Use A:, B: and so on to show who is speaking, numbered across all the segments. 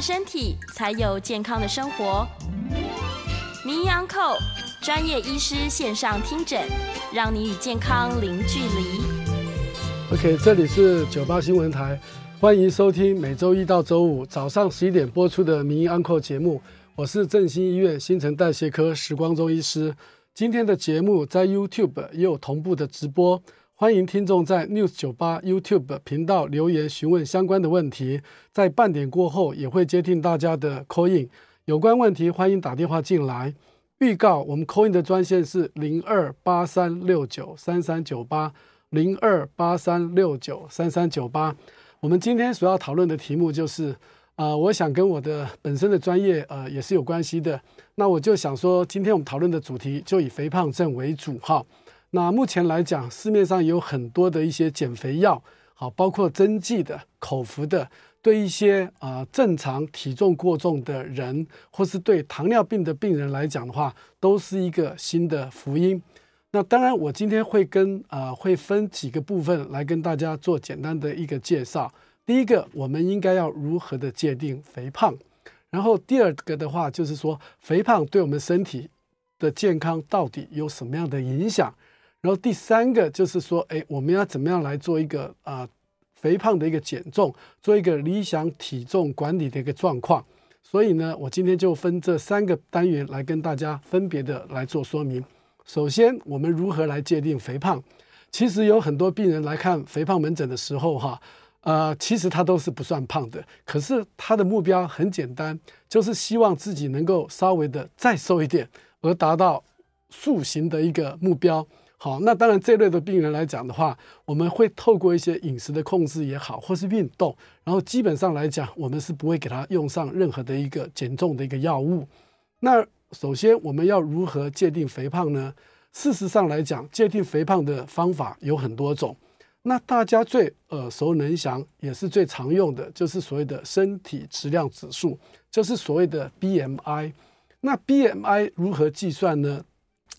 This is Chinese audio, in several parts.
A: 身体，才有健康的生活。名医安扣专业医师线上听诊，让你与健康零距离。
B: OK，这里是九八新闻台，欢迎收听每周一到周五早上十一点播出的《名医安扣》节目。我是振兴医院新陈代谢科时光中医师。今天的节目在 YouTube 也有同步的直播，欢迎听众在 News 九八 YouTube 频道留言询问相关的问题。在半点过后也会接听大家的 call in，有关问题欢迎打电话进来。预告我们 call in 的专线是零二八三六九三三九八。零二八三六九三三九八，我们今天所要讨论的题目就是，呃，我想跟我的本身的专业呃也是有关系的。那我就想说，今天我们讨论的主题就以肥胖症为主哈。那目前来讲，市面上有很多的一些减肥药，好，包括针剂的、口服的，对一些啊、正常体重过重的人，或是对糖尿病的病人来讲的话，都是一个新的福音。那当然，我今天会跟啊、呃、会分几个部分来跟大家做简单的一个介绍。第一个，我们应该要如何的界定肥胖？然后第二个的话，就是说肥胖对我们身体的健康到底有什么样的影响？然后第三个就是说，哎，我们要怎么样来做一个啊、肥胖的一个减重，做一个理想体重管理的一个状况。所以呢，我今天就分这三个单元来跟大家分别的来做说明。首先，我们如何来界定肥胖？其实有很多病人来看肥胖门诊的时候，哈，呃，其实他都是不算胖的，可是他的目标很简单，就是希望自己能够稍微的再瘦一点，而达到塑形的一个目标。好，那当然这类的病人来讲的话，我们会透过一些饮食的控制也好，或是运动，然后基本上来讲，我们是不会给他用上任何的一个减重的一个药物。那首先，我们要如何界定肥胖呢？事实上来讲，界定肥胖的方法有很多种。那大家最耳熟能详，也是最常用的，就是所谓的身体质量指数，就是所谓的 BMI。那 BMI 如何计算呢？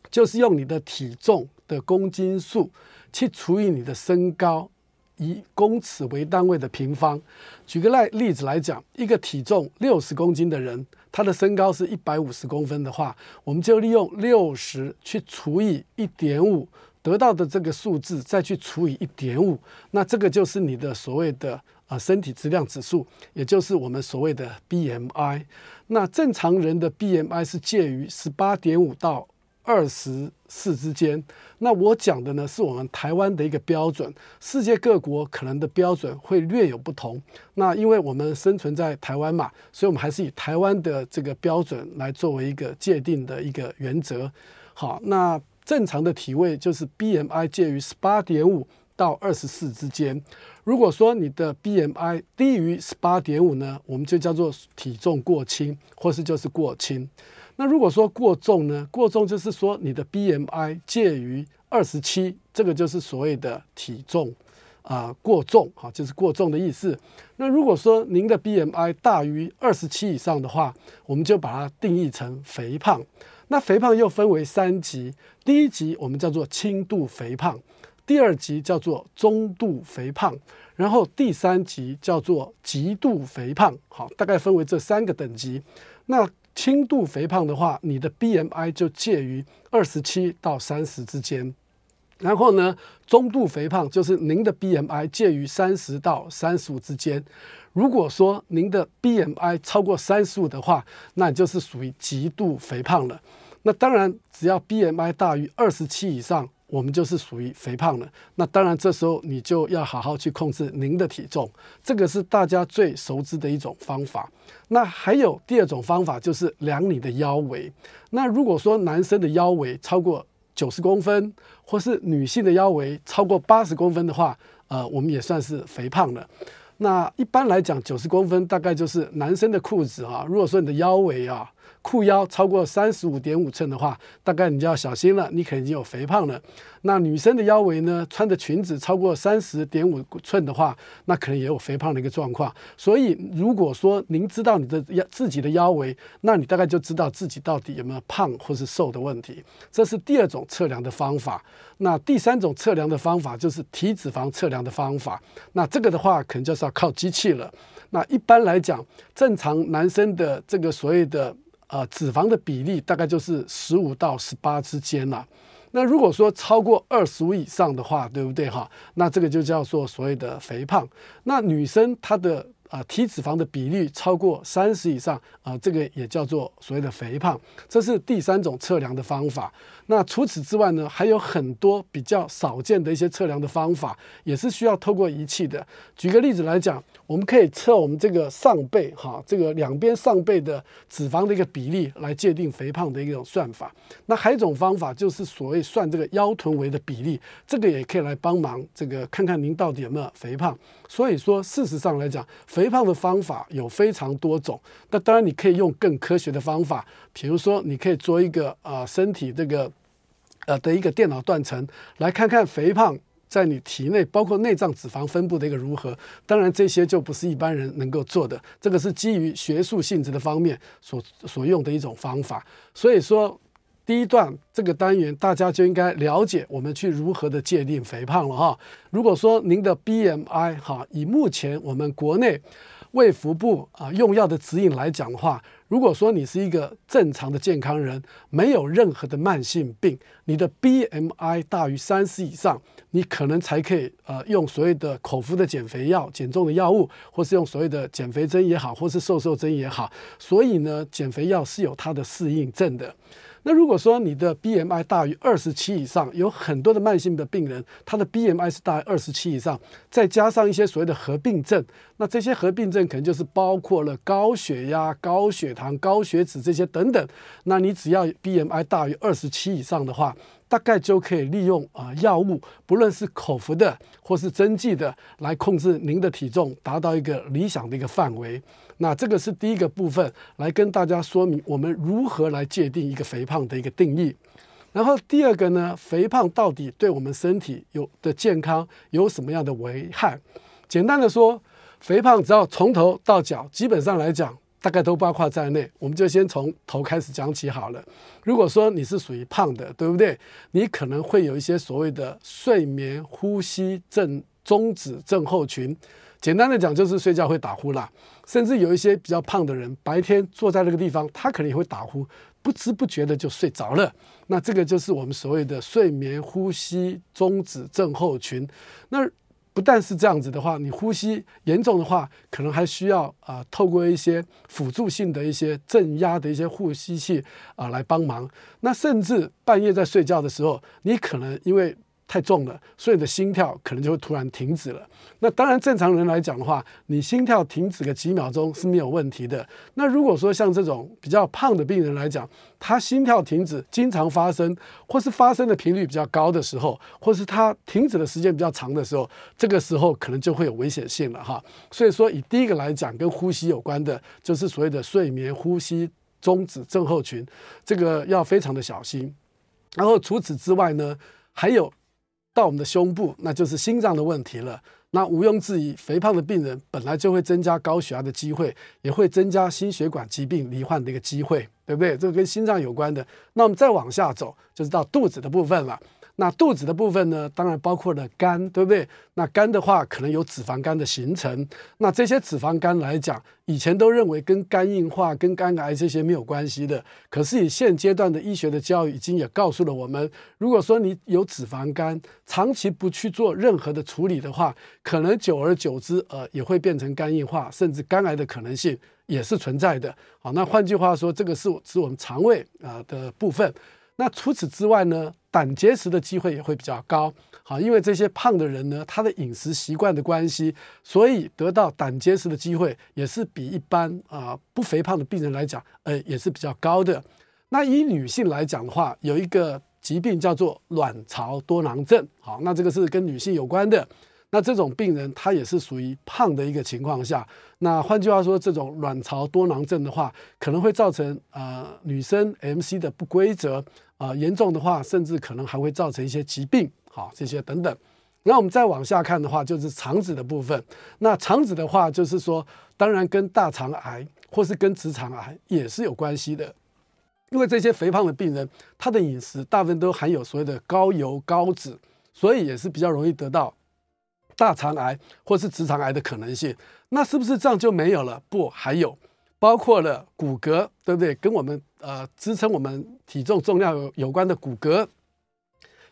B: 就是用你的体重的公斤数去除以你的身高，以公尺为单位的平方。举个例例子来讲，一个体重六十公斤的人。他的身高是一百五十公分的话，我们就利用六十去除以一点五，得到的这个数字再去除以一点五，那这个就是你的所谓的啊身体质量指数，也就是我们所谓的 BMI。那正常人的 BMI 是介于十八点五到二十四之间，那我讲的呢是我们台湾的一个标准，世界各国可能的标准会略有不同。那因为我们生存在台湾嘛，所以我们还是以台湾的这个标准来作为一个界定的一个原则。好，那正常的体位就是 BMI 介于十八点五到二十四之间。如果说你的 BMI 低于十八点五呢，我们就叫做体重过轻，或是就是过轻。那如果说过重呢？过重就是说你的 BMI 介于二十七，这个就是所谓的体重啊、过重，哈，就是过重的意思。那如果说您的 BMI 大于二十七以上的话，我们就把它定义成肥胖。那肥胖又分为三级，第一级我们叫做轻度肥胖，第二级叫做中度肥胖，然后第三级叫做极度肥胖。好，大概分为这三个等级。那轻度肥胖的话，你的 BMI 就介于二十七到三十之间。然后呢，中度肥胖就是您的 BMI 介于三十到三十五之间。如果说您的 BMI 超过三十五的话，那你就是属于极度肥胖了。那当然，只要 BMI 大于二十七以上。我们就是属于肥胖了，那当然这时候你就要好好去控制您的体重，这个是大家最熟知的一种方法。那还有第二种方法就是量你的腰围。那如果说男生的腰围超过九十公分，或是女性的腰围超过八十公分的话，呃，我们也算是肥胖了。那一般来讲，九十公分大概就是男生的裤子啊。如果说你的腰围啊，裤腰超过三十五点五寸的话，大概你就要小心了，你可能已经有肥胖了。那女生的腰围呢，穿的裙子超过三十点五寸的话，那可能也有肥胖的一个状况。所以，如果说您知道你的腰自己的腰围，那你大概就知道自己到底有没有胖或是瘦的问题。这是第二种测量的方法。那第三种测量的方法就是体脂肪测量的方法。那这个的话，可能就是要靠机器了。那一般来讲，正常男生的这个所谓的呃脂肪的比例，大概就是十五到十八之间了。那如果说超过二十五以上的话，对不对哈？那这个就叫做所谓的肥胖。那女生她的。啊，体脂肪的比例超过三十以上，啊，这个也叫做所谓的肥胖，这是第三种测量的方法。那除此之外呢，还有很多比较少见的一些测量的方法，也是需要透过仪器的。举个例子来讲，我们可以测我们这个上背，哈，这个两边上背的脂肪的一个比例来界定肥胖的一种算法。那还有一种方法就是所谓算这个腰臀围的比例，这个也可以来帮忙这个看看您到底有没有肥胖。所以说，事实上来讲，肥肥胖的方法有非常多种。那当然，你可以用更科学的方法，比如说，你可以做一个啊、呃、身体这个呃的一个电脑断层，来看看肥胖在你体内包括内脏脂肪分布的一个如何。当然，这些就不是一般人能够做的，这个是基于学术性质的方面所所用的一种方法。所以说。第一段这个单元，大家就应该了解我们去如何的界定肥胖了哈。如果说您的 BMI 哈，以目前我们国内卫福部啊用药的指引来讲的话，如果说你是一个正常的健康人，没有任何的慢性病，你的 BMI 大于三十以上，你可能才可以呃用所谓的口服的减肥药、减重的药物，或是用所谓的减肥针也好，或是瘦瘦针也好。所以呢，减肥药是有它的适应症的。那如果说你的 BMI 大于二十七以上，有很多的慢性的病人，他的 BMI 是大于二十七以上，再加上一些所谓的合并症，那这些合并症可能就是包括了高血压、高血糖、高血脂这些等等。那你只要 BMI 大于二十七以上的话，大概就可以利用啊药物，不论是口服的或是针剂的，来控制您的体重，达到一个理想的一个范围。那这个是第一个部分，来跟大家说明我们如何来界定一个肥胖的一个定义。然后第二个呢，肥胖到底对我们身体有的健康有什么样的危害？简单的说，肥胖只要从头到脚，基本上来讲，大概都包括在内。我们就先从头开始讲起好了。如果说你是属于胖的，对不对？你可能会有一些所谓的睡眠呼吸症中止症候群。简单的讲，就是睡觉会打呼啦，甚至有一些比较胖的人，白天坐在那个地方，他可能也会打呼，不知不觉的就睡着了。那这个就是我们所谓的睡眠呼吸中止症候群。那不但是这样子的话，你呼吸严重的话，可能还需要啊、透过一些辅助性的一些镇压的一些呼吸器啊、来帮忙。那甚至半夜在睡觉的时候，你可能因为太重了，所以你的心跳可能就会突然停止了。那当然，正常人来讲的话，你心跳停止个几秒钟是没有问题的。那如果说像这种比较胖的病人来讲，他心跳停止经常发生，或是发生的频率比较高的时候，或是他停止的时间比较长的时候，这个时候可能就会有危险性了哈。所以说，以第一个来讲，跟呼吸有关的，就是所谓的睡眠呼吸中止症候群，这个要非常的小心。然后除此之外呢，还有。到我们的胸部，那就是心脏的问题了。那毋庸置疑，肥胖的病人本来就会增加高血压的机会，也会增加心血管疾病罹患的一个机会，对不对？这个跟心脏有关的。那我们再往下走，就是到肚子的部分了。那肚子的部分呢，当然包括了肝，对不对？那肝的话，可能有脂肪肝的形成。那这些脂肪肝来讲，以前都认为跟肝硬化、跟肝癌这些没有关系的。可是以现阶段的医学的教育，已经也告诉了我们，如果说你有脂肪肝，长期不去做任何的处理的话，可能久而久之，呃，也会变成肝硬化，甚至肝癌的可能性也是存在的。好，那换句话说，这个是是我们肠胃啊的部分。那除此之外呢，胆结石的机会也会比较高，好，因为这些胖的人呢，他的饮食习惯的关系，所以得到胆结石的机会也是比一般啊、不肥胖的病人来讲，呃，也是比较高的。那以女性来讲的话，有一个疾病叫做卵巢多囊症。好，那这个是跟女性有关的。那这种病人他也是属于胖的一个情况下。那换句话说，这种卵巢多囊症的话，可能会造成呃女生 MC 的不规则啊，严重的话，甚至可能还会造成一些疾病。好，这些等等。那我们再往下看的话，就是肠子的部分。那肠子的话，就是说，当然跟大肠癌或是跟直肠癌也是有关系的。因为这些肥胖的病人，他的饮食大部分都含有所谓的高油高脂，所以也是比较容易得到大肠癌或是直肠癌的可能性。那是不是这样就没有了？不，还有包括了骨骼，对不对？跟我们呃支撑我们体重重量有有关的骨骼。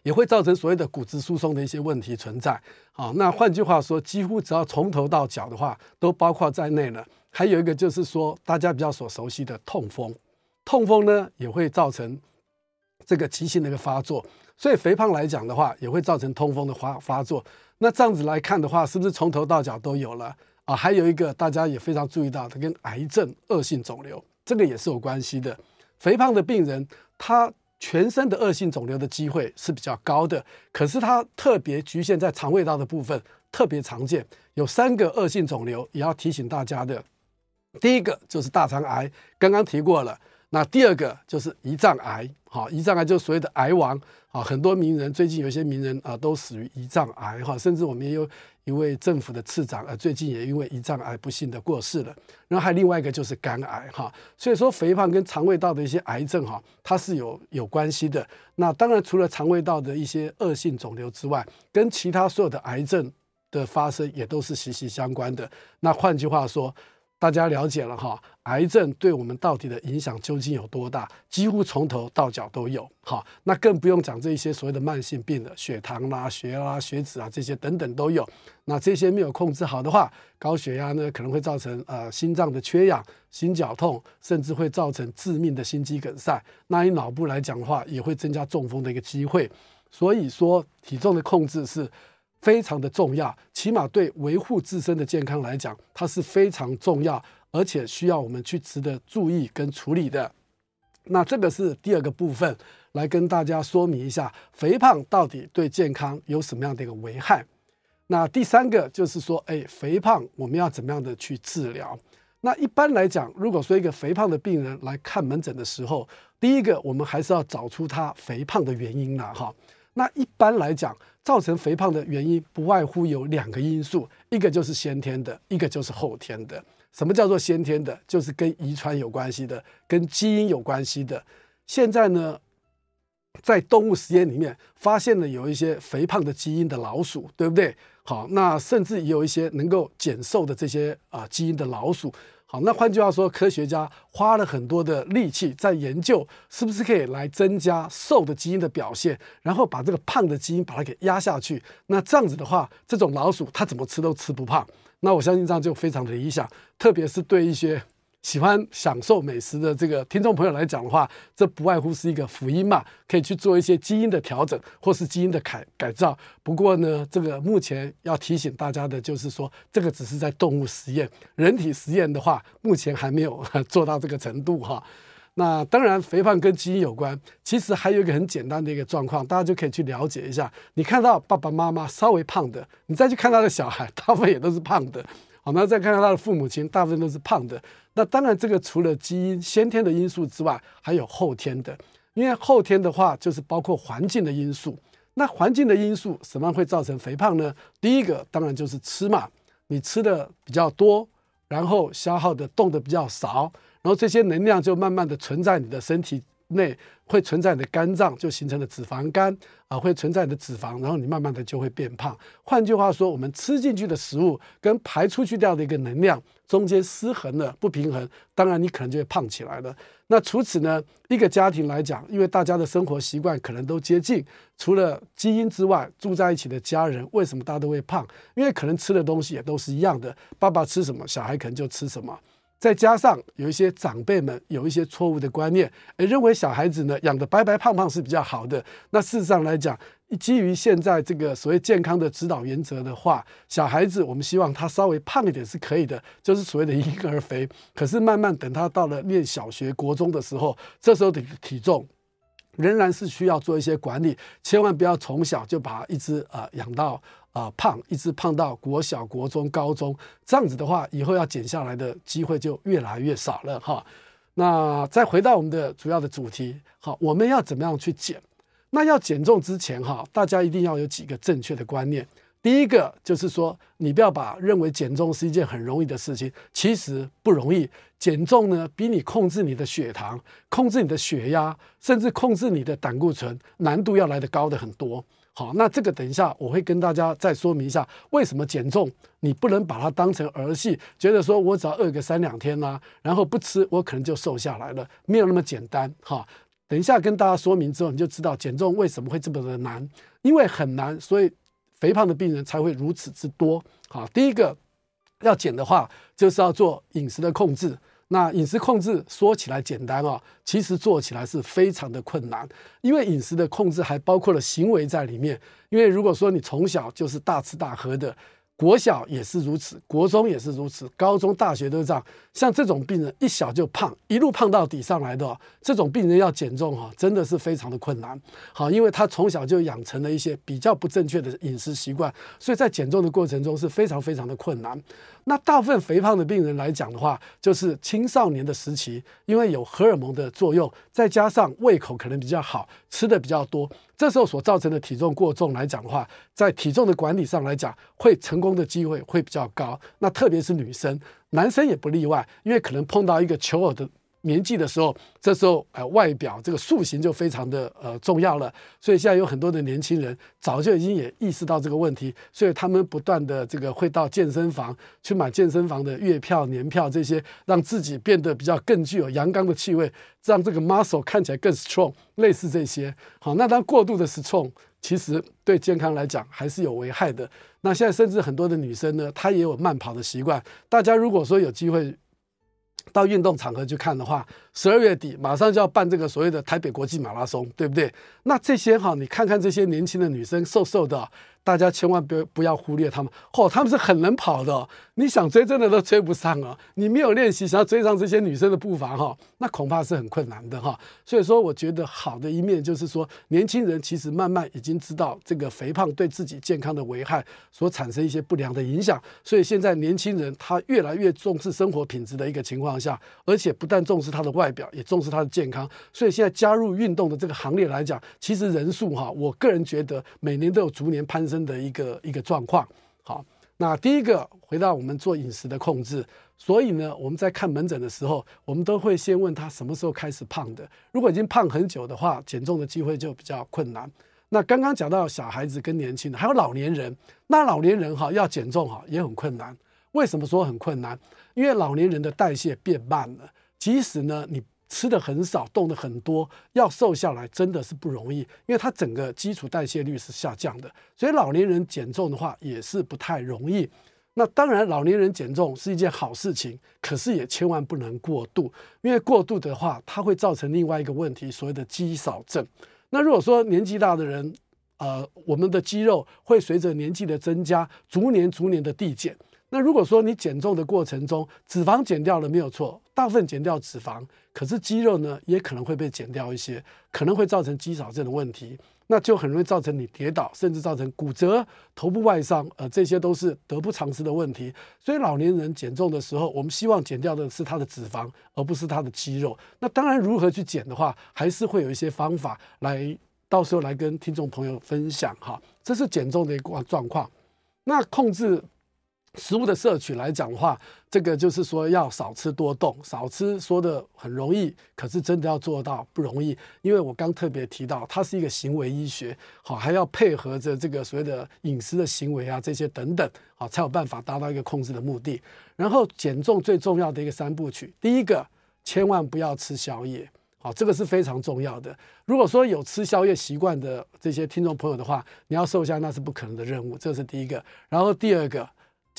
B: 也会造成所谓的骨质疏松的一些问题存在。好，那换句话说，几乎只要从头到脚的话，都包括在内了。还有一个就是说，大家比较所熟悉的痛风，痛风呢也会造成这个急性的一个发作。所以肥胖来讲的话，也会造成痛风的发发作。那这样子来看的话，是不是从头到脚都有了啊？还有一个大家也非常注意到的，跟癌症、恶性肿瘤这个也是有关系的。肥胖的病人，他。全身的恶性肿瘤的机会是比较高的，可是它特别局限在肠胃道的部分，特别常见。有三个恶性肿瘤也要提醒大家的，第一个就是大肠癌，刚刚提过了。那第二个就是胰脏癌，好，胰脏癌就是所谓的癌王，啊，很多名人最近有一些名人啊都死于胰脏癌，哈，甚至我们也有一位政府的次长，呃，最近也因为胰脏癌不幸的过世了。然后还另外一个就是肝癌，哈，所以说肥胖跟肠胃道的一些癌症，哈，它是有有关系的。那当然除了肠胃道的一些恶性肿瘤之外，跟其他所有的癌症的发生也都是息息相关的。那换句话说。大家了解了哈，癌症对我们到底的影响究竟有多大？几乎从头到脚都有。哈，那更不用讲这些所谓的慢性病了，血糖啦、血压、血脂啊这些等等都有。那这些没有控制好的话，高血压呢可能会造成呃心脏的缺氧、心绞痛，甚至会造成致命的心肌梗塞。那以脑部来讲的话，也会增加中风的一个机会。所以说，体重的控制是。非常的重要，起码对维护自身的健康来讲，它是非常重要，而且需要我们去值得注意跟处理的。那这个是第二个部分，来跟大家说明一下，肥胖到底对健康有什么样的一个危害。那第三个就是说，哎，肥胖我们要怎么样的去治疗？那一般来讲，如果说一个肥胖的病人来看门诊的时候，第一个我们还是要找出他肥胖的原因了哈。那一般来讲，造成肥胖的原因不外乎有两个因素，一个就是先天的，一个就是后天的。什么叫做先天的？就是跟遗传有关系的，跟基因有关系的。现在呢，在动物实验里面发现了有一些肥胖的基因的老鼠，对不对？好，那甚至有一些能够减瘦的这些啊基因的老鼠。好，那换句话说，科学家花了很多的力气在研究，是不是可以来增加瘦的基因的表现，然后把这个胖的基因把它给压下去。那这样子的话，这种老鼠它怎么吃都吃不胖。那我相信这样就非常的理想，特别是对一些。喜欢享受美食的这个听众朋友来讲的话，这不外乎是一个福音嘛，可以去做一些基因的调整或是基因的改改造。不过呢，这个目前要提醒大家的就是说，这个只是在动物实验，人体实验的话，目前还没有做到这个程度哈。那当然，肥胖跟基因有关，其实还有一个很简单的一个状况，大家就可以去了解一下。你看到爸爸妈妈稍微胖的，你再去看他的小孩，大部分也都是胖的。好，那再看看他的父母亲，大部分都是胖的。那当然，这个除了基因先天的因素之外，还有后天的。因为后天的话，就是包括环境的因素。那环境的因素什么会造成肥胖呢？第一个当然就是吃嘛，你吃的比较多，然后消耗的动的比较少，然后这些能量就慢慢的存在你的身体内，会存在你的肝脏，就形成了脂肪肝啊，会存在你的脂肪，然后你慢慢的就会变胖。换句话说，我们吃进去的食物跟排出去掉的一个能量。中间失衡了，不平衡，当然你可能就会胖起来了。那除此呢，一个家庭来讲，因为大家的生活习惯可能都接近，除了基因之外，住在一起的家人，为什么大家都会胖？因为可能吃的东西也都是一样的，爸爸吃什么，小孩可能就吃什么。再加上有一些长辈们有一些错误的观念，诶，认为小孩子呢养得白白胖胖是比较好的。那事实上来讲，基于现在这个所谓健康的指导原则的话，小孩子我们希望他稍微胖一点是可以的，就是所谓的婴儿肥。可是慢慢等他到了念小学、国中的时候，这时候的体重仍然是需要做一些管理，千万不要从小就把一只呃养到啊胖，一直胖到国小、国中、高中，这样子的话，以后要减下来的机会就越来越少了哈。那再回到我们的主要的主题，好，我们要怎么样去减？那要减重之前哈，大家一定要有几个正确的观念。第一个就是说，你不要把认为减重是一件很容易的事情，其实不容易。减重呢，比你控制你的血糖、控制你的血压，甚至控制你的胆固醇，难度要来得高的很多。好，那这个等一下我会跟大家再说明一下，为什么减重你不能把它当成儿戏，觉得说我只要饿个三两天啦、然后不吃，我可能就瘦下来了，没有那么简单。哈，等一下跟大家说明之后，你就知道减重为什么会这么的难，因为很难，所以。肥胖的病人才会如此之多。好，第一个要减的话，就是要做饮食的控制。那饮食控制说起来简单哦，其实做起来是非常的困难，因为饮食的控制还包括了行为在里面。因为如果说你从小就是大吃大喝的。国小也是如此，国中也是如此，高中、大学都是这样。像这种病人一小就胖，一路胖到底上来的这种病人要减重哈，真的是非常的困难。好，因为他从小就养成了一些比较不正确的饮食习惯，所以在减重的过程中是非常非常的困难。那大部分肥胖的病人来讲的话，就是青少年的时期，因为有荷尔蒙的作用，再加上胃口可能比较好，吃的比较多，这时候所造成的体重过重来讲的话，在体重的管理上来讲，会成功的机会会比较高。那特别是女生，男生也不例外，因为可能碰到一个求偶的。年纪的时候，这时候呃外表这个塑形就非常的呃重要了，所以现在有很多的年轻人早就已经也意识到这个问题，所以他们不断的这个会到健身房去买健身房的月票、年票这些，让自己变得比较更具有阳刚的气味，让这个 muscle 看起来更 strong，类似这些。好，那当过度的 strong，其实对健康来讲还是有危害的。那现在甚至很多的女生呢，她也有慢跑的习惯。大家如果说有机会。到运动场合去看的话，十二月底马上就要办这个所谓的台北国际马拉松，对不对？那这些哈，你看看这些年轻的女生，瘦瘦的。大家千万不要不要忽略他们，哦，他们是很能跑的，你想追真的都追不上啊！你没有练习，想要追上这些女生的步伐哈，那恐怕是很困难的哈。所以说，我觉得好的一面就是说，年轻人其实慢慢已经知道这个肥胖对自己健康的危害，所产生一些不良的影响。所以现在年轻人他越来越重视生活品质的一个情况下，而且不但重视他的外表，也重视他的健康。所以现在加入运动的这个行列来讲，其实人数哈，我个人觉得每年都有逐年攀升。的一个一个状况，好，那第一个回到我们做饮食的控制，所以呢，我们在看门诊的时候，我们都会先问他什么时候开始胖的。如果已经胖很久的话，减重的机会就比较困难。那刚刚讲到小孩子跟年轻人，还有老年人，那老年人哈要减重哈也很困难。为什么说很困难？因为老年人的代谢变慢了，即使呢你。吃的很少，动的很多，要瘦下来真的是不容易，因为他整个基础代谢率是下降的，所以老年人减重的话也是不太容易。那当然，老年人减重是一件好事情，可是也千万不能过度，因为过度的话，它会造成另外一个问题，所谓的肌少症。那如果说年纪大的人，呃，我们的肌肉会随着年纪的增加，逐年逐年的递减。那如果说你减重的过程中，脂肪减掉了没有错，大部分减掉脂肪，可是肌肉呢也可能会被减掉一些，可能会造成肌少症的问题，那就很容易造成你跌倒，甚至造成骨折、头部外伤，呃，这些都是得不偿失的问题。所以老年人减重的时候，我们希望减掉的是他的脂肪，而不是他的肌肉。那当然，如何去减的话，还是会有一些方法来，到时候来跟听众朋友分享哈。这是减重的一个状况。那控制。食物的摄取来讲的话，这个就是说要少吃多动，少吃说的很容易，可是真的要做到不容易。因为我刚特别提到，它是一个行为医学，好，还要配合着这个所谓的饮食的行为啊，这些等等，好，才有办法达到一个控制的目的。然后减重最重要的一个三部曲，第一个千万不要吃宵夜，好，这个是非常重要的。如果说有吃宵夜习惯的这些听众朋友的话，你要瘦下那是不可能的任务，这是第一个。然后第二个。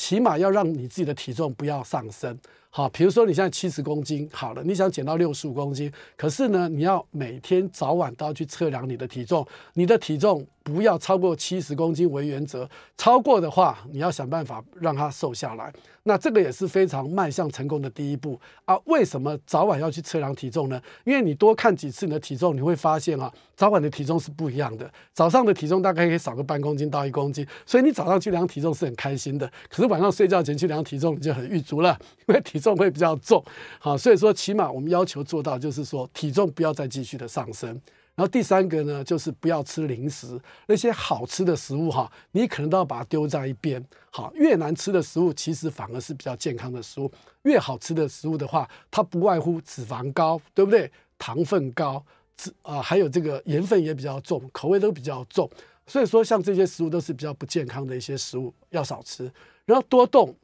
B: 起码要让你自己的体重不要上升，好，比如说你现在七十公斤，好了，你想减到六十五公斤，可是呢，你要每天早晚都要去测量你的体重，你的体重不要超过七十公斤为原则，超过的话，你要想办法让它瘦下来。那这个也是非常迈向成功的第一步啊！为什么早晚要去测量体重呢？因为你多看几次你的体重，你会发现啊，早晚的体重是不一样的。早上的体重大概可以少个半公斤到一公斤，所以你早上去量体重是很开心的。可是晚上睡觉前去量体重，你就很郁足了，因为体重会比较重。好，所以说起码我们要求做到，就是说体重不要再继续的上升。然后第三个呢，就是不要吃零食，那些好吃的食物哈，你可能都要把它丢在一边。好，越难吃的食物其实反而是比较健康的食物，越好吃的食物的话，它不外乎脂肪高，对不对？糖分高，脂啊，还有这个盐分也比较重，口味都比较重。所以说，像这些食物都是比较不健康的一些食物，要少吃。然后多动，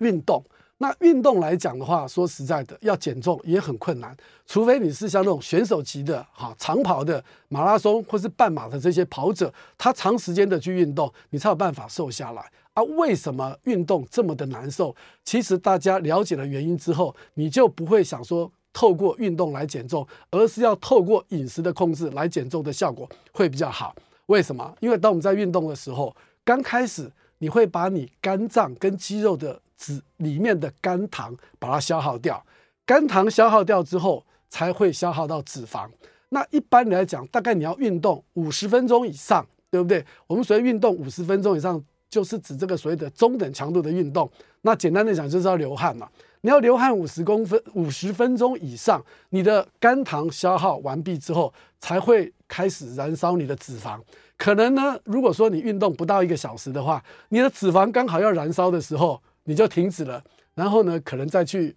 B: 运动。那运动来讲的话，说实在的，要减重也很困难，除非你是像那种选手级的哈长跑的马拉松或是半马的这些跑者，他长时间的去运动，你才有办法瘦下来啊。为什么运动这么的难受？其实大家了解了原因之后，你就不会想说透过运动来减重，而是要透过饮食的控制来减重的效果会比较好。为什么？因为当我们在运动的时候，刚开始你会把你肝脏跟肌肉的脂里面的肝糖把它消耗掉，肝糖消耗掉之后，才会消耗到脂肪。那一般来讲，大概你要运动五十分钟以上，对不对？我们所谓运动五十分钟以上，就是指这个所谓的中等强度的运动。那简单的讲，就是要流汗嘛。你要流汗五十公分、五十分钟以上，你的肝糖消耗完毕之后，才会开始燃烧你的脂肪。可能呢，如果说你运动不到一个小时的话，你的脂肪刚好要燃烧的时候。你就停止了，然后呢，可能再去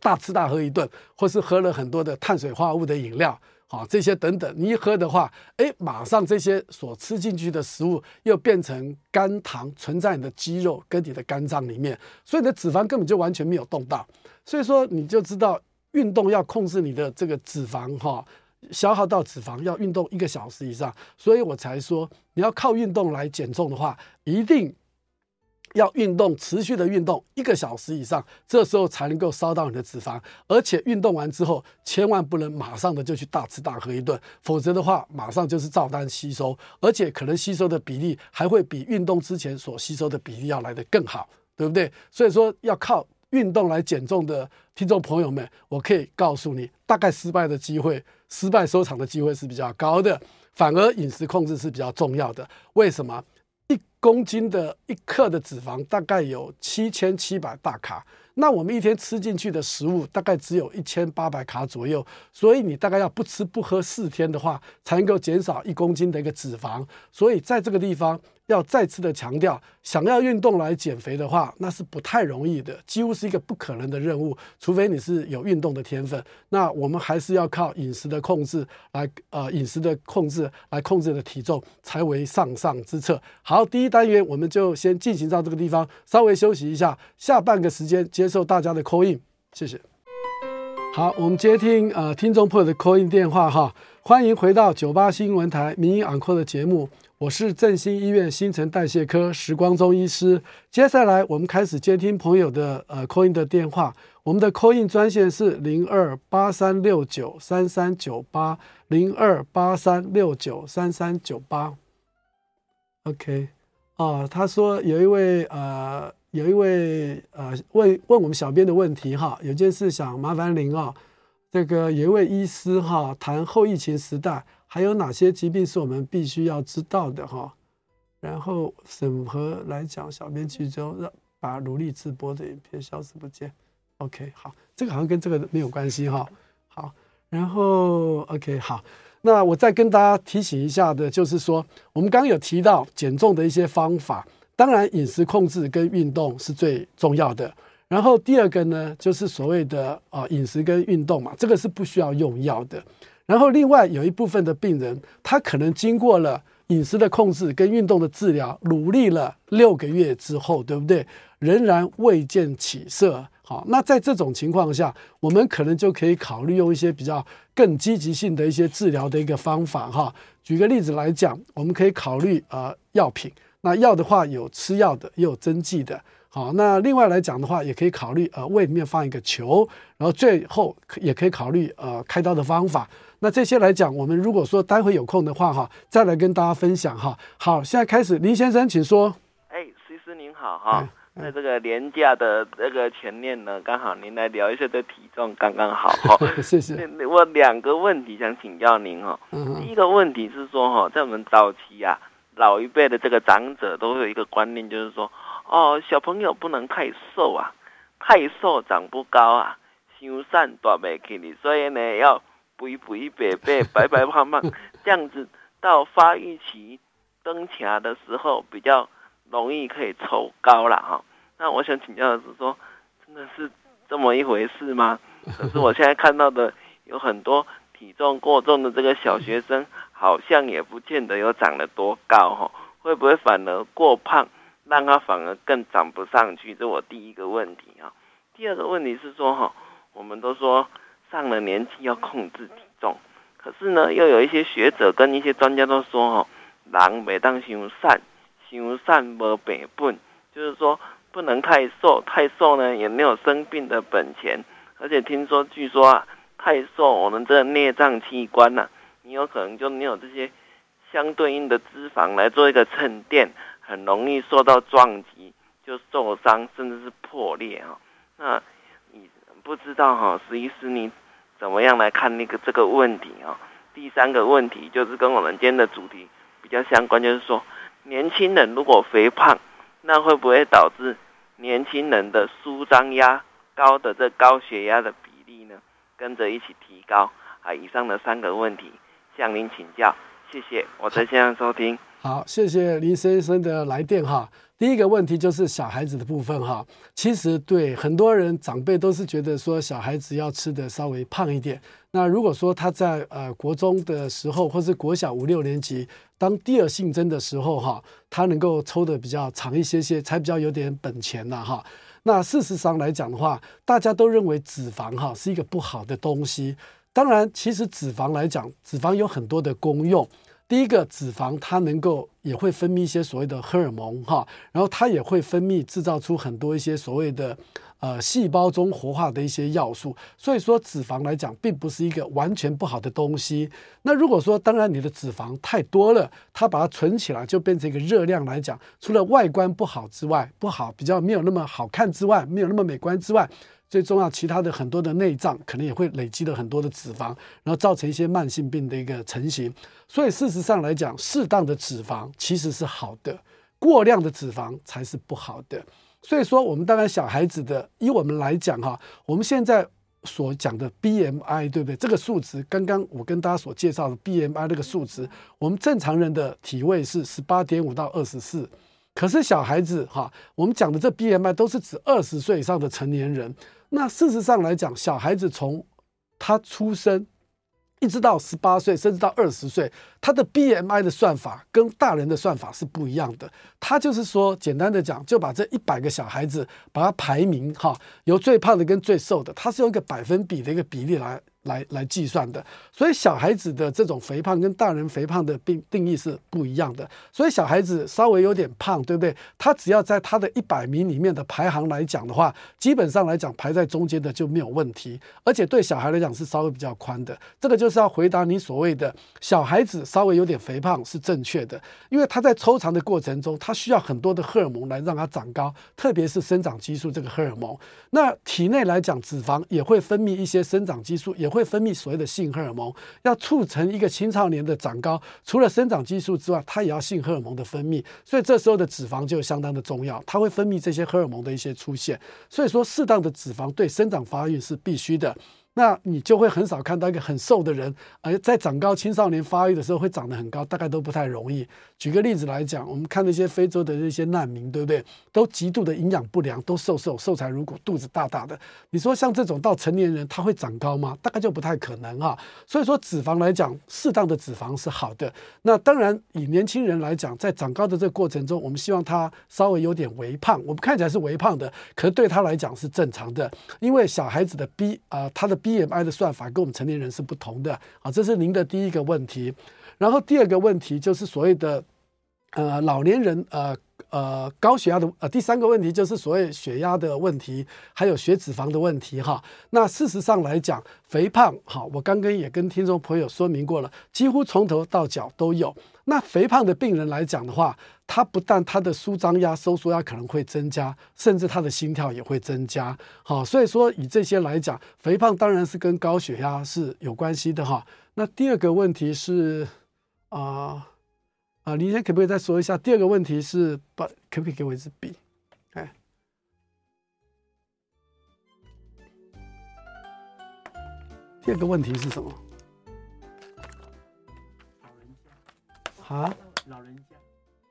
B: 大吃大喝一顿，或是喝了很多的碳水化合物的饮料，好，这些等等，你一喝的话，哎，马上这些所吃进去的食物又变成肝糖存在你的肌肉跟你的肝脏里面，所以你的脂肪根本就完全没有动到，所以说你就知道运动要控制你的这个脂肪哈，消耗到脂肪要运动一个小时以上，所以我才说你要靠运动来减重的话，一定。要运动，持续的运动一个小时以上，这时候才能够烧到你的脂肪。而且运动完之后，千万不能马上的就去大吃大喝一顿，否则的话，马上就是照单吸收，而且可能吸收的比例还会比运动之前所吸收的比例要来得更好，对不对？所以说，要靠运动来减重的听众朋友们，我可以告诉你，大概失败的机会、失败收场的机会是比较高的，反而饮食控制是比较重要的。为什么？一公斤的一克的脂肪大概有七千七百大卡，那我们一天吃进去的食物大概只有一千八百卡左右，所以你大概要不吃不喝四天的话，才能够减少一公斤的一个脂肪。所以在这个地方。要再次的强调，想要运动来减肥的话，那是不太容易的，几乎是一个不可能的任务。除非你是有运动的天分，那我们还是要靠饮食的控制来，呃，饮食的控制来控制的体重才为上上之策。好，第一单元我们就先进行到这个地方，稍微休息一下，下半个时间接受大家的 call in，谢谢。好，我们接听呃听众朋友的 call in 电话哈，欢迎回到九八新闻台名医昂扣的节目。我是振兴医院新陈代谢科时光中医师。接下来我们开始接听朋友的呃 call in 的电话。我们的 call in 专线是零二八三六九三三九八零二八三六九三三九八。OK，啊，他说有一位呃有一位呃问问我们小编的问题哈，有件事想麻烦您啊，这个有一位医师哈谈后疫情时代。还有哪些疾病是我们必须要知道的哈？然后审核来讲，小编剧中让把努力直播的影片消失不见。OK，好，这个好像跟这个没有关系哈。好，然后 OK，好，那我再跟大家提醒一下的，就是说我们刚刚有提到减重的一些方法，当然饮食控制跟运动是最重要的。然后第二个呢，就是所谓的啊饮食跟运动嘛，这个是不需要用药的。然后，另外有一部分的病人，他可能经过了饮食的控制跟运动的治疗，努力了六个月之后，对不对？仍然未见起色。好，那在这种情况下，我们可能就可以考虑用一些比较更积极性的一些治疗的一个方法。哈，举个例子来讲，我们可以考虑呃药品。那药的话有吃药的，也有针剂的。好，那另外来讲的话，也可以考虑呃胃里面放一个球，然后最后也可以考虑呃开刀的方法。那这些来讲，我们如果说待会有空的话哈，再来跟大家分享哈。好，现在开始，林先生请说。
C: 哎，徐师您好哈。那这个年假的这个前面呢，刚好您来聊一下这体重刚刚好哈。
B: 谢谢。
C: 我两个问题想请教您哈。第一个问题是说哈，在我们早期啊，老一辈的这个长者都会有一个观念，就是说。哦，小朋友不能太瘦啊，太瘦长不高啊，修善短没给你，所以呢要肥肥白白白白胖胖，这样子到发育期登前的时候比较容易可以抽高了哈。那我想请教的是说，真的是这么一回事吗？可是我现在看到的有很多体重过重的这个小学生，好像也不见得有长得多高哈，会不会反而过胖？让他反而更长不上去，这我第一个问题啊。第二个问题是说哈，我们都说上了年纪要控制体重，可是呢，又有一些学者跟一些专家都说哦，人每当伤瘦，伤瘦没病本，就是说不能太瘦，太瘦呢也没有生病的本钱。而且听说，据说啊，太瘦，我们这个内脏器官呐、啊，你有可能就没有这些相对应的脂肪来做一个沉淀。很容易受到撞击，就受伤，甚至是破裂哈。那不知道哈，石医师你怎么样来看那个这个问题啊？第三个问题就是跟我们今天的主题比较相关，就是说年轻人如果肥胖，那会不会导致年轻人的舒张压高的这高血压的比例呢，跟着一起提高？啊，以上的三个问题向您请教，谢谢，我在线上收听。
B: 好，谢谢林先生的来电哈。第一个问题就是小孩子的部分哈。其实对很多人长辈都是觉得说小孩子要吃得稍微胖一点。那如果说他在呃国中的时候，或是国小五六年级当第二性征的时候哈，他能够抽得比较长一些些，才比较有点本钱呐哈。那事实上来讲的话，大家都认为脂肪哈是一个不好的东西。当然，其实脂肪来讲，脂肪有很多的功用。第一个脂肪，它能够也会分泌一些所谓的荷尔蒙哈，然后它也会分泌制造出很多一些所谓的呃细胞中活化的一些要素，所以说脂肪来讲并不是一个完全不好的东西。那如果说当然你的脂肪太多了，它把它存起来就变成一个热量来讲，除了外观不好之外，不好比较没有那么好看之外，没有那么美观之外。最重要，其他的很多的内脏可能也会累积了很多的脂肪，然后造成一些慢性病的一个成型。所以事实上来讲，适当的脂肪其实是好的，过量的脂肪才是不好的。所以说，我们当然小孩子的，以我们来讲哈，我们现在所讲的 BMI 对不对？这个数值，刚刚我跟大家所介绍的 BMI 这个数值，我们正常人的体位是十八点五到二十四，可是小孩子哈，我们讲的这 BMI 都是指二十岁以上的成年人。那事实上来讲，小孩子从他出生一直到十八岁，甚至到二十岁，他的 BMI 的算法跟大人的算法是不一样的。他就是说，简单的讲，就把这一百个小孩子，把它排名哈，由最胖的跟最瘦的，它是用一个百分比的一个比例来。来来计算的，所以小孩子的这种肥胖跟大人肥胖的定定义是不一样的。所以小孩子稍微有点胖，对不对？他只要在他的一百名里面的排行来讲的话，基本上来讲排在中间的就没有问题，而且对小孩来讲是稍微比较宽的。这个就是要回答你所谓的小孩子稍微有点肥胖是正确的，因为他在抽长的过程中，他需要很多的荷尔蒙来让他长高，特别是生长激素这个荷尔蒙。那体内来讲，脂肪也会分泌一些生长激素，也会。会分泌所谓的性荷尔蒙，要促成一个青少年的长高，除了生长激素之外，它也要性荷尔蒙的分泌，所以这时候的脂肪就相当的重要，它会分泌这些荷尔蒙的一些出现，所以说适当的脂肪对生长发育是必须的。那你就会很少看到一个很瘦的人，而在长高青少年发育的时候会长得很高，大概都不太容易。举个例子来讲，我们看那些非洲的那些难民，对不对？都极度的营养不良，都瘦瘦瘦柴如骨，肚子大大的。你说像这种到成年人他会长高吗？大概就不太可能啊。所以说脂肪来讲，适当的脂肪是好的。那当然以年轻人来讲，在长高的这个过程中，我们希望他稍微有点微胖。我们看起来是微胖的，可是对他来讲是正常的，因为小孩子的 B 啊、他的 B BMI 的算法跟我们成年人是不同的啊，这是您的第一个问题。然后第二个问题就是所谓的呃老年人呃。呃，高血压的呃，第三个问题就是所谓血压的问题，还有血脂肪的问题哈。那事实上来讲，肥胖哈，我刚刚也跟听众朋友说明过了，几乎从头到脚都有。那肥胖的病人来讲的话，他不但他的舒张压、收缩压可能会增加，甚至他的心跳也会增加。好，所以说以这些来讲，肥胖当然是跟高血压是有关系的哈。那第二个问题是啊。啊，你先可不可以再说一下？第二个问题是，把可不可以给我一支笔？哎，第二个问题是什么？老人家。啊？老人家。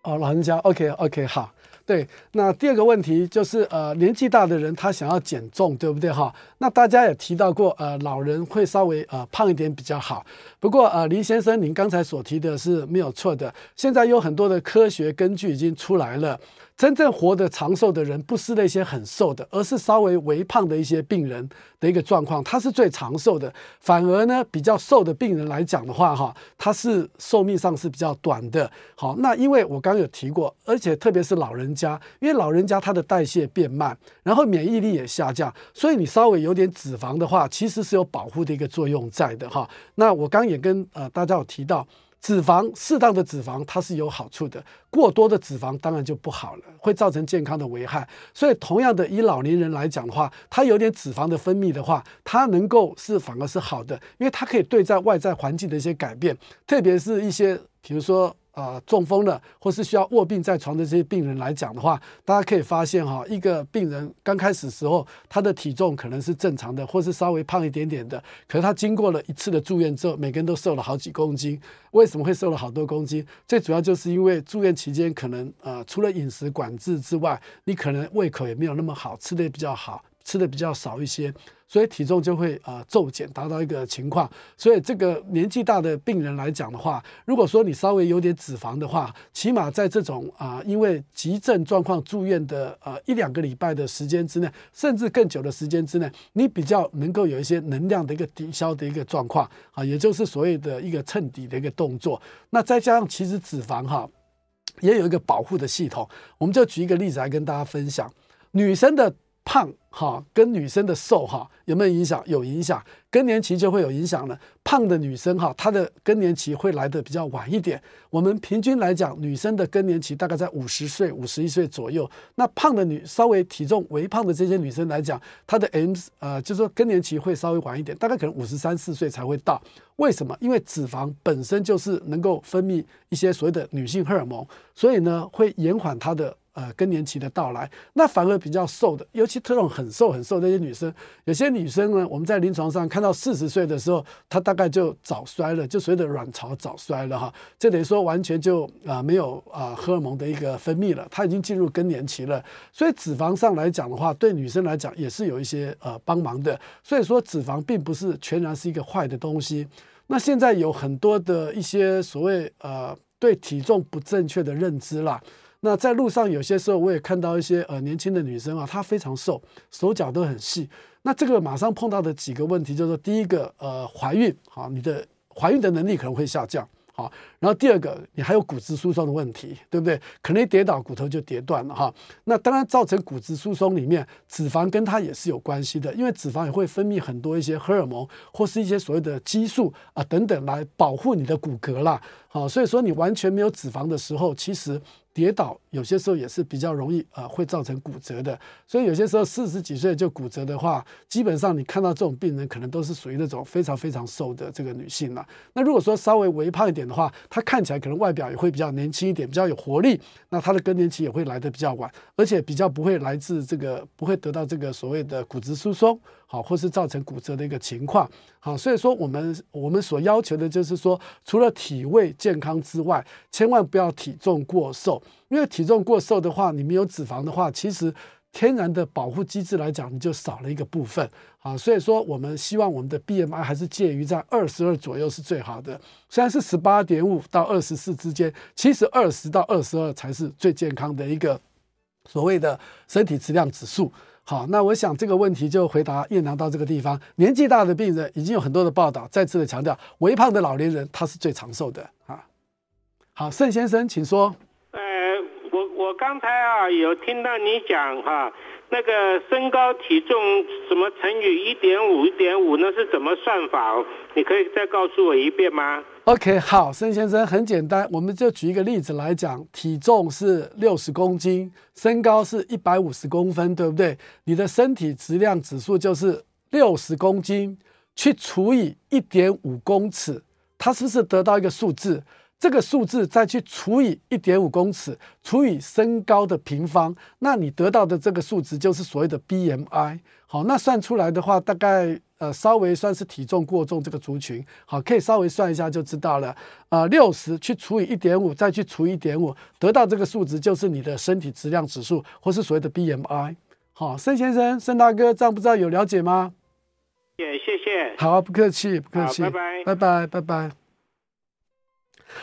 B: 哦，老人家。OK，OK，好。对，那第二个问题就是，呃，年纪大的人他想要减重，对不对哈？那大家也提到过，呃，老人会稍微呃胖一点比较好。不过，呃，林先生，您刚才所提的是没有错的。现在有很多的科学根据已经出来了。真正活得长寿的人，不是那些很瘦的，而是稍微微胖的一些病人的一个状况，他是最长寿的。反而呢，比较瘦的病人来讲的话，哈，他是寿命上是比较短的。好，那因为我刚刚有提过，而且特别是老人家，因为老人家他的代谢变慢，然后免疫力也下降，所以你稍微有点脂肪的话，其实是有保护的一个作用在的哈。那我刚也跟呃大家有提到。脂肪适当的脂肪它是有好处的，过多的脂肪当然就不好了，会造成健康的危害。所以同样的，以老年人来讲的话，他有点脂肪的分泌的话，他能够是反而是好的，因为它可以对在外在环境的一些改变，特别是一些比如说。啊、中风了，或是需要卧病在床的这些病人来讲的话，大家可以发现哈，一个病人刚开始时候，他的体重可能是正常的，或是稍微胖一点点的，可是他经过了一次的住院之后，每个人都瘦了好几公斤。为什么会瘦了好多公斤？最主要就是因为住院期间可能呃，除了饮食管制之外，你可能胃口也没有那么好，吃的也比较好，吃的比较少一些。所以体重就会啊骤减，达到一个情况。所以这个年纪大的病人来讲的话，如果说你稍微有点脂肪的话，起码在这种啊因为急症状况住院的呃一两个礼拜的时间之内，甚至更久的时间之内，你比较能够有一些能量的一个抵消的一个状况啊，也就是所谓的一个称底的一个动作。那再加上其实脂肪哈也有一个保护的系统，我们就举一个例子来跟大家分享，女生的。胖哈跟女生的瘦哈有没有影响？有影响，更年期就会有影响了。胖的女生哈，她的更年期会来的比较晚一点。我们平均来讲，女生的更年期大概在五十岁、五十一岁左右。那胖的女，稍微体重微胖的这些女生来讲，她的 M 呃，就是说更年期会稍微晚一点，大概可能五十三四岁才会到。为什么？因为脂肪本身就是能够分泌一些所谓的女性荷尔蒙，所以呢会延缓她的。呃，更年期的到来，那反而比较瘦的，尤其这种很瘦很瘦的那些女生，有些女生呢，我们在临床上看到四十岁的时候，她大概就早衰了，就所谓的卵巢早衰了哈，这等于说完全就啊、没有啊、荷尔蒙的一个分泌了，她已经进入更年期了，所以脂肪上来讲的话，对女生来讲也是有一些呃帮忙的，所以说脂肪并不是全然是一个坏的东西。那现在有很多的一些所谓呃对体重不正确的认知啦。那在路上有些时候我也看到一些呃年轻的女生啊，她非常瘦，手脚都很细。那这个马上碰到的几个问题就是说，第一个呃怀孕，好，你的怀孕的能力可能会下降。好，然后第二个，你还有骨质疏松的问题，对不对？可能一跌倒骨头就跌断了哈。那当然造成骨质疏松里面，脂肪跟它也是有关系的，因为脂肪也会分泌很多一些荷尔蒙或是一些所谓的激素啊等等来保护你的骨骼啦。好，所以说你完全没有脂肪的时候，其实。跌倒有些时候也是比较容易、呃，会造成骨折的。所以有些时候四十几岁就骨折的话，基本上你看到这种病人，可能都是属于那种非常非常瘦的这个女性了。那如果说稍微微胖一点的话，她看起来可能外表也会比较年轻一点，比较有活力。那她的更年期也会来得比较晚，而且比较不会来自这个，不会得到这个所谓的骨质疏松。好，或是造成骨折的一个情况，好，所以说我们我们所要求的就是说，除了体位健康之外，千万不要体重过瘦，因为体重过瘦的话，你没有脂肪的话，其实天然的保护机制来讲，你就少了一个部分，啊，所以说我们希望我们的 BMI 还是介于在二十二左右是最好的，虽然是十八点五到二十四之间，其实二十到二十二才是最健康的一个所谓的身体质量指数。好，那我想这个问题就回答燕良到这个地方。年纪大的病人已经有很多的报道，再次的强调，微胖的老年人他是最长寿的啊。好，盛先生，请说。
D: 呃我我刚才啊有听到你讲哈、那个身高体重什么乘以一点五一点五，那是怎么算法？你可以再告诉我一遍吗
B: ？OK，好，申先生很简单，我们就举一个例子来讲，体重是六十公斤，身高是一百五十公分，对不对？你的身体质量指数就是六十公斤去除以一点五公尺，它是不是得到一个数字？这个数字再去除以一点五公尺，除以身高的平方，那你得到的这个数值就是所谓的 BMI。好，那算出来的话，大概呃稍微算是体重过重这个族群。好，可以稍微算一下就知道了。呃，六十去除以一点五，再去除以一点五，得到这个数值就是你的身体质量指数，或是所谓的 BMI。好，申先生、申大哥，这样不知道有了解吗？
D: 也谢谢。
B: 好，不客气，不客气。
D: 拜拜，
B: 拜拜，拜拜。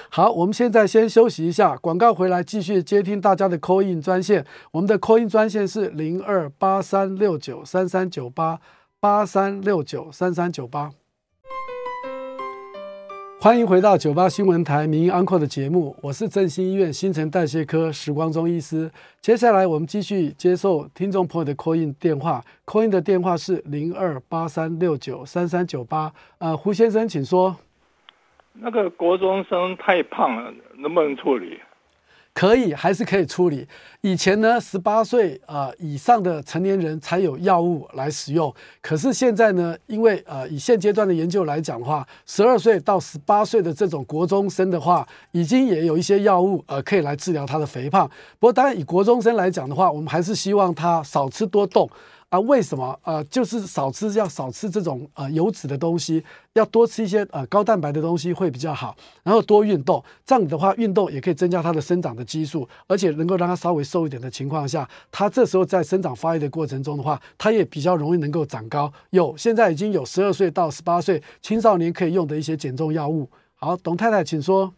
B: 好，我们现在先休息一下，广告回来继续接听大家的 call in 专线。我们的 call in 专线是零二八三六九三三九八八三六九三三九八。欢迎回到九八新闻台民营安 n 的节目，我是振兴医院新陈代谢科时光中医师。接下来我们继续接受听众朋友的 call in 电话，call in 的电话是零二八三六九三三九八。呃，胡先生，请说。
E: 那个国中生太胖了，能不能处理？
B: 可以，还是可以处理。以前呢，十八岁啊以上的成年人才有药物来使用。可是现在呢，因为呃，以现阶段的研究来讲的话，十二岁到十八岁的这种国中生的话，已经也有一些药物呃可以来治疗他的肥胖。不过当然，以国中生来讲的话，我们还是希望他少吃多动。啊，为什么？呃，就是少吃，要少吃这种呃油脂的东西，要多吃一些呃高蛋白的东西会比较好。然后多运动，这样的话，运动也可以增加它的生长的激素，而且能够让它稍微瘦一点的情况下，它这时候在生长发育的过程中的话，它也比较容易能够长高。有现在已经有十二岁到十八岁青少年可以用的一些减重药物。好，董太太，请说。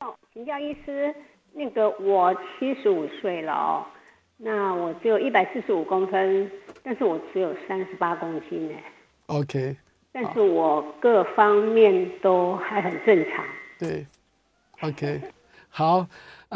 F: 哦，请教医师，那个我七十五岁了哦。那我只有一百四十五公分，但是我只有三十八公斤呢。
B: OK，
F: 但是我各方面都还很正常。
B: 对，OK，好。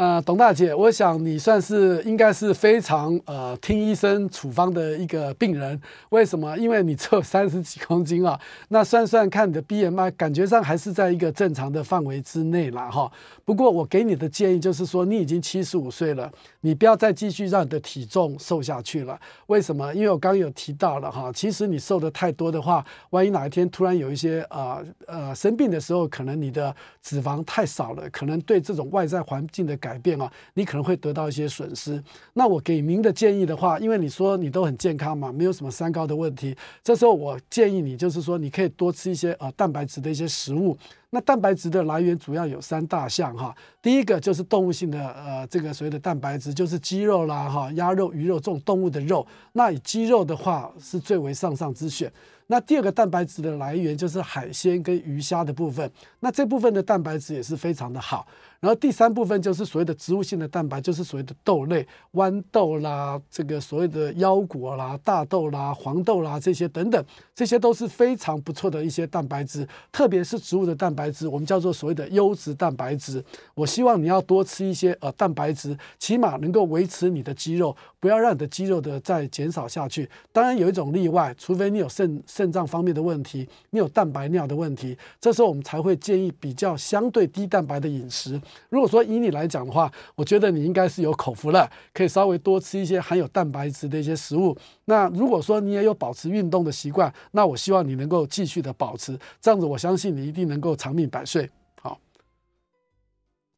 B: 呃，董大姐，我想你算是应该是非常呃听医生处方的一个病人。为什么？因为你只有三十几公斤啊，那算算看你的 BMI，感觉上还是在一个正常的范围之内了哈。不过我给你的建议就是说，你已经七十五岁了，你不要再继续让你的体重瘦下去了。为什么？因为我刚刚有提到了哈，其实你瘦的太多的话，万一哪一天突然有一些呃呃生病的时候，可能你的脂肪太少了，可能对这种外在环境的改改变啊，你可能会得到一些损失。那我给您的建议的话，因为你说你都很健康嘛，没有什么三高的问题，这时候我建议你就是说，你可以多吃一些呃蛋白质的一些食物。那蛋白质的来源主要有三大项哈，第一个就是动物性的呃这个所谓的蛋白质，就是鸡肉啦哈、鸭肉、鱼肉这种动物的肉。那以鸡肉的话是最为上上之选。那第二个蛋白质的来源就是海鲜跟鱼虾的部分，那这部分的蛋白质也是非常的好。然后第三部分就是所谓的植物性的蛋白，就是所谓的豆类，豌豆啦，这个所谓的腰果啦、大豆啦、黄豆啦这些等等，这些都是非常不错的一些蛋白质，特别是植物的蛋白质，我们叫做所谓的优质蛋白质。我希望你要多吃一些呃蛋白质，起码能够维持你的肌肉，不要让你的肌肉的再减少下去。当然有一种例外，除非你有肾肾脏方面的问题，你有蛋白尿的问题，这时候我们才会建议比较相对低蛋白的饮食。如果说以你来讲的话，我觉得你应该是有口福了，可以稍微多吃一些含有蛋白质的一些食物。那如果说你也有保持运动的习惯，那我希望你能够继续的保持，这样子我相信你一定能够长命百岁。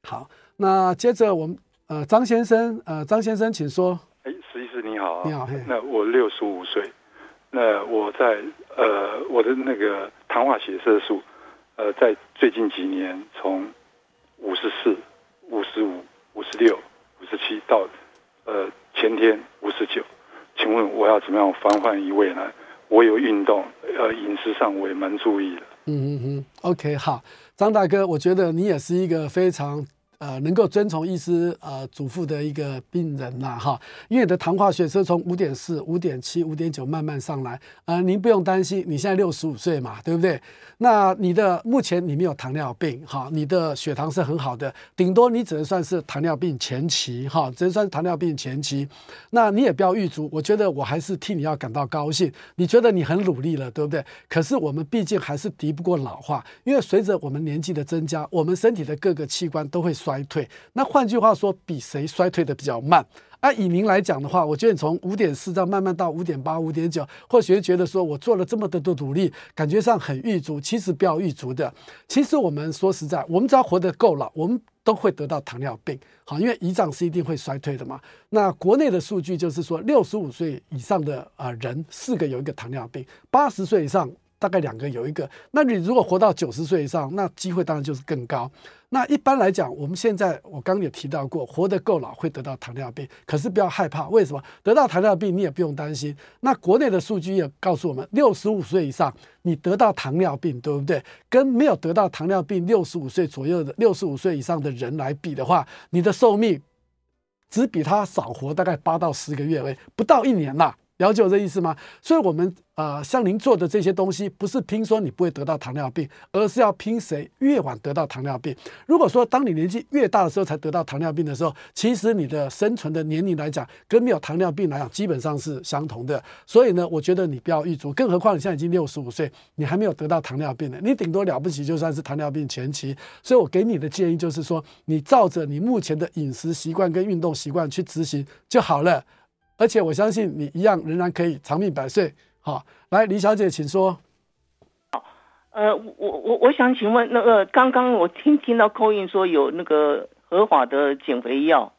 B: 好，那接着我们呃张先生呃张先生，请说。
G: 哎，石医师你好，
B: 你好。
G: 那我六十五岁，那我在呃我的那个糖化血色素呃在最近几年从五十四、五十五、五十六、五十七到，呃，前天五十九，请问我要怎么样防患于未然？我有运动，呃，饮食上我也蛮注意的。
B: 嗯嗯嗯，OK，好，张大哥，我觉得你也是一个非常。呃能够遵从医师呃嘱咐的一个病人呐哈，因为你的糖化血色从五点四、五点七、五点九慢慢上来，呃，您不用担心，你现在六十五岁嘛，对不对？那你的目前你没有糖尿病哈，你的血糖是很好的，顶多你只能算是糖尿病前期哈，只能算是糖尿病前期。那你也不要预足，我觉得我还是替你要感到高兴。你觉得你很努力了，对不对？可是我们毕竟还是敌不过老化，因为随着我们年纪的增加，我们身体的各个器官都会衰衰退。那换句话说，比谁衰退的比较慢？啊，以您来讲的话，我觉得你从五点四到慢慢到五点八、五点九，或许觉得说我做了这么多的努力，感觉上很郁卒。其实不要郁卒的。其实我们说实在，我们只要活得够老，我们都会得到糖尿病。好，因为胰脏是一定会衰退的嘛。那国内的数据就是说，六十五岁以上的啊人，四个有一个糖尿病；八十岁以上，大概两个有一个。那你如果活到九十岁以上，那机会当然就是更高。那一般来讲，我们现在我刚刚也提到过，活得够老会得到糖尿病，可是不要害怕。为什么？得到糖尿病你也不用担心。那国内的数据也告诉我们，六十五岁以上你得到糖尿病，对不对？跟没有得到糖尿病六十五岁左右的六十五岁以上的人来比的话，你的寿命只比他少活大概八到十个月而已，不到一年啦。了解我这意思吗？所以，我们呃，像您做的这些东西，不是拼说你不会得到糖尿病，而是要拼谁越晚得到糖尿病。如果说当你年纪越大的时候才得到糖尿病的时候，其实你的生存的年龄来讲，跟没有糖尿病来讲，基本上是相同的。所以呢，我觉得你不要预足，更何况你现在已经六十五岁，你还没有得到糖尿病呢，你顶多了不起就算是糖尿病前期。所以我给你的建议就是说，你照着你目前的饮食习惯跟运动习惯去执行就好了。而且我相信你一样仍然可以长命百岁。好，来李小姐，请说。
H: 好，呃，我我我想请问，那个刚刚我听听到 call in 说有那个合法的减肥药。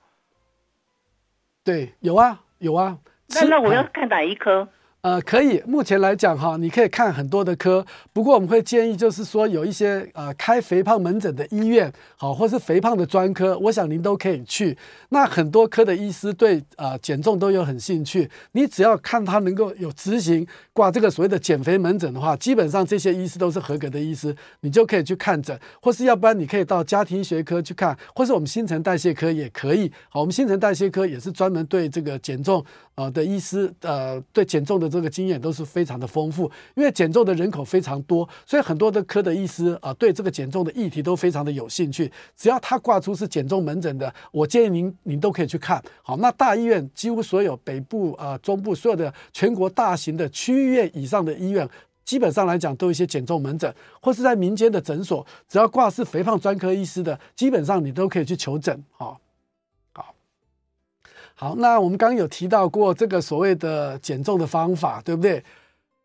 B: 对，有啊，有啊。
H: 那那我要看哪一科？
B: 呃，可以，目前来讲哈，你可以看很多的科，不过我们会建议就是说有一些呃开肥胖门诊的医院，好，或是肥胖的专科，我想您都可以去。那很多科的医师对呃减重都有很兴趣，你只要看他能够有执行挂这个所谓的减肥门诊的话，基本上这些医师都是合格的医师，你就可以去看诊，或是要不然你可以到家庭学科去看，或是我们新陈代谢科也可以。好，我们新陈代谢科也是专门对这个减重呃的医师，呃对减重的。这个经验都是非常的丰富，因为减重的人口非常多，所以很多的科的医师啊，对这个减重的议题都非常的有兴趣。只要他挂出是减重门诊的，我建议您您都可以去看。好，那大医院几乎所有北部啊、中部所有的全国大型的区域院以上的医院，基本上来讲都有一些减重门诊，或是在民间的诊所，只要挂是肥胖专科医师的，基本上你都可以去求诊。好。好，那我们刚刚有提到过这个所谓的减重的方法，对不对？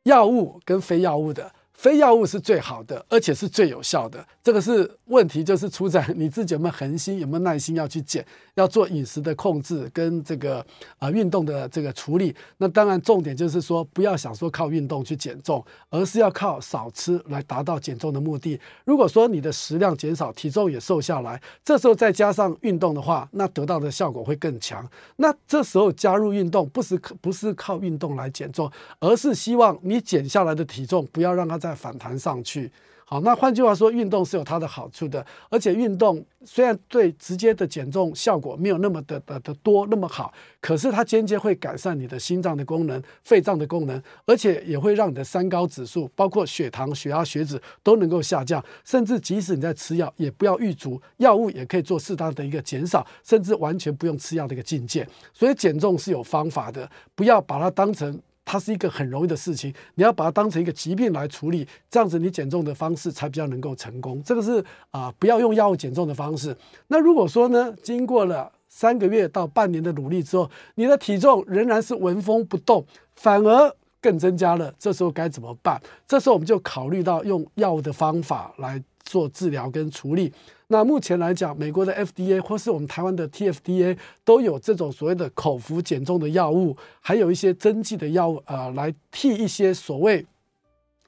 B: 药物跟非药物的。非药物是最好的，而且是最有效的。这个是问题，就是出在 你自己有没有恒心，有没有耐心要去减，要做饮食的控制跟这个啊、呃、运动的这个处理。那当然重点就是说，不要想说靠运动去减重，而是要靠少吃来达到减重的目的。如果说你的食量减少，体重也瘦下来，这时候再加上运动的话，那得到的效果会更强。那这时候加入运动，不是不是靠运动来减重，而是希望你减下来的体重不要让它在再反弹上去，好，那换句话说，运动是有它的好处的，而且运动虽然对直接的减重效果没有那么的的的多那么好，可是它间接会改善你的心脏的功能、肺脏的功能，而且也会让你的三高指数，包括血糖、血压、血脂都能够下降，甚至即使你在吃药，也不要预足，药物也可以做适当的一个减少，甚至完全不用吃药的一个境界。所以减重是有方法的，不要把它当成。它是一个很容易的事情，你要把它当成一个疾病来处理，这样子你减重的方式才比较能够成功。这个是啊、不要用药物减重的方式。那如果说呢，经过了三个月到半年的努力之后，你的体重仍然是纹风不动，反而更增加了，这时候该怎么办？这时候我们就考虑到用药物的方法来做治疗跟处理。那目前来讲，美国的 FDA 或是我们台湾的 TFDA 都有这种所谓的口服减重的药物，还有一些针剂的药物啊、呃，来替一些所谓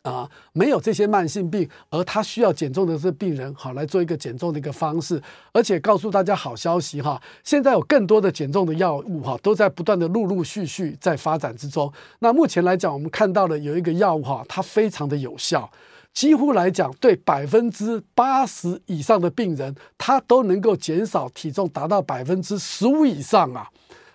B: 啊、呃、没有这些慢性病而他需要减重的这病人，好来做一个减重的一个方式。而且告诉大家好消息哈，现在有更多的减重的药物哈，都在不断的陆陆续续在发展之中。那目前来讲，我们看到了有一个药物哈，它非常的有效。几乎来讲，对百分之八十以上的病人，他都能够减少体重达到百分之十五以上啊。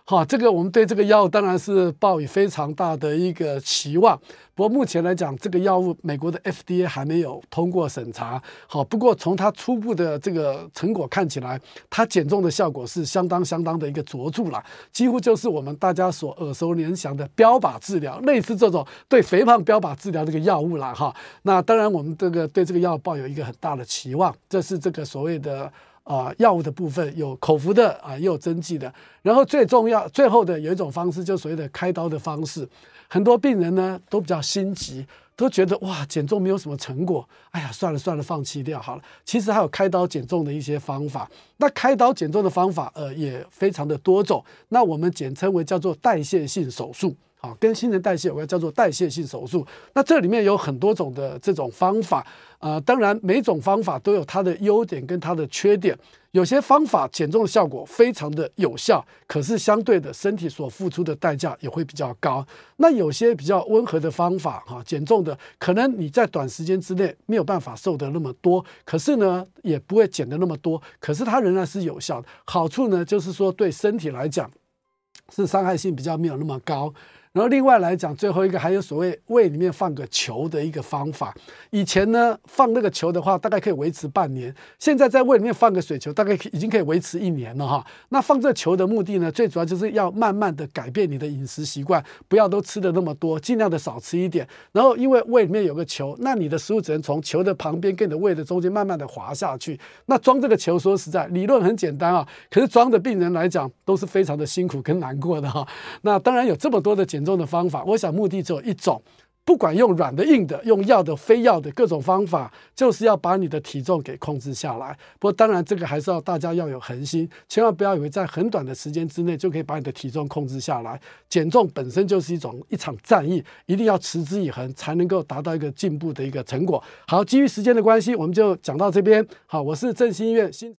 B: 好，这个我们对这个药物当然是抱以非常大的一个期望。不过目前来讲，这个药物美国的 FDA 还没有通过审查。好，不过从它初步的这个成果看起来，它减重的效果是相当相当的一个卓著了，几乎就是我们大家所耳熟能详的标靶治疗，类似这种对肥胖标靶治疗这个药物了哈。那当然，我们这个对这个药抱有一个很大的期望，这是这个所谓的。啊，药物的部分有口服的啊，也有针剂的。然后最重要、最后的有一种方式，就所谓的开刀的方式。很多病人呢都比较心急，都觉得哇，减重没有什么成果，哎呀，算了算了，放弃掉好了。其实还有开刀减重的一些方法。那开刀减重的方法，呃，也非常的多种。那我们简称为叫做代谢性手术。跟新陈代谢有关，叫做代谢性手术。那这里面有很多种的这种方法，啊、呃，当然每种方法都有它的优点跟它的缺点。有些方法减重的效果非常的有效，可是相对的身体所付出的代价也会比较高。那有些比较温和的方法，哈，减重的可能你在短时间之内没有办法瘦得那么多，可是呢也不会减得那么多，可是它仍然是有效的。好处呢就是说对身体来讲是伤害性比较没有那么高。然后另外来讲，最后一个还有所谓胃里面放个球的一个方法。以前呢，放那个球的话，大概可以维持半年。现在在胃里面放个水球，大概已经可以维持一年了哈。那放这球的目的呢，最主要就是要慢慢的改变你的饮食习惯，不要都吃的那么多，尽量的少吃一点。然后因为胃里面有个球，那你的食物只能从球的旁边跟你的胃的中间慢慢的滑下去。那装这个球，说实在，理论很简单啊，可是装的病人来讲都是非常的辛苦跟难过的哈。那当然有这么多的减重的方法，我想目的只有一种，不管用软的、硬的，用药的、非药的各种方法，就是要把你的体重给控制下来。不过当然，这个还是要大家要有恒心，千万不要以为在很短的时间之内就可以把你的体重控制下来。减重本身就是一种一场战役，一定要持之以恒，才能够达到一个进步的一个成果。好，基于时间的关系，我们就讲到这边。好，我是振兴医院新。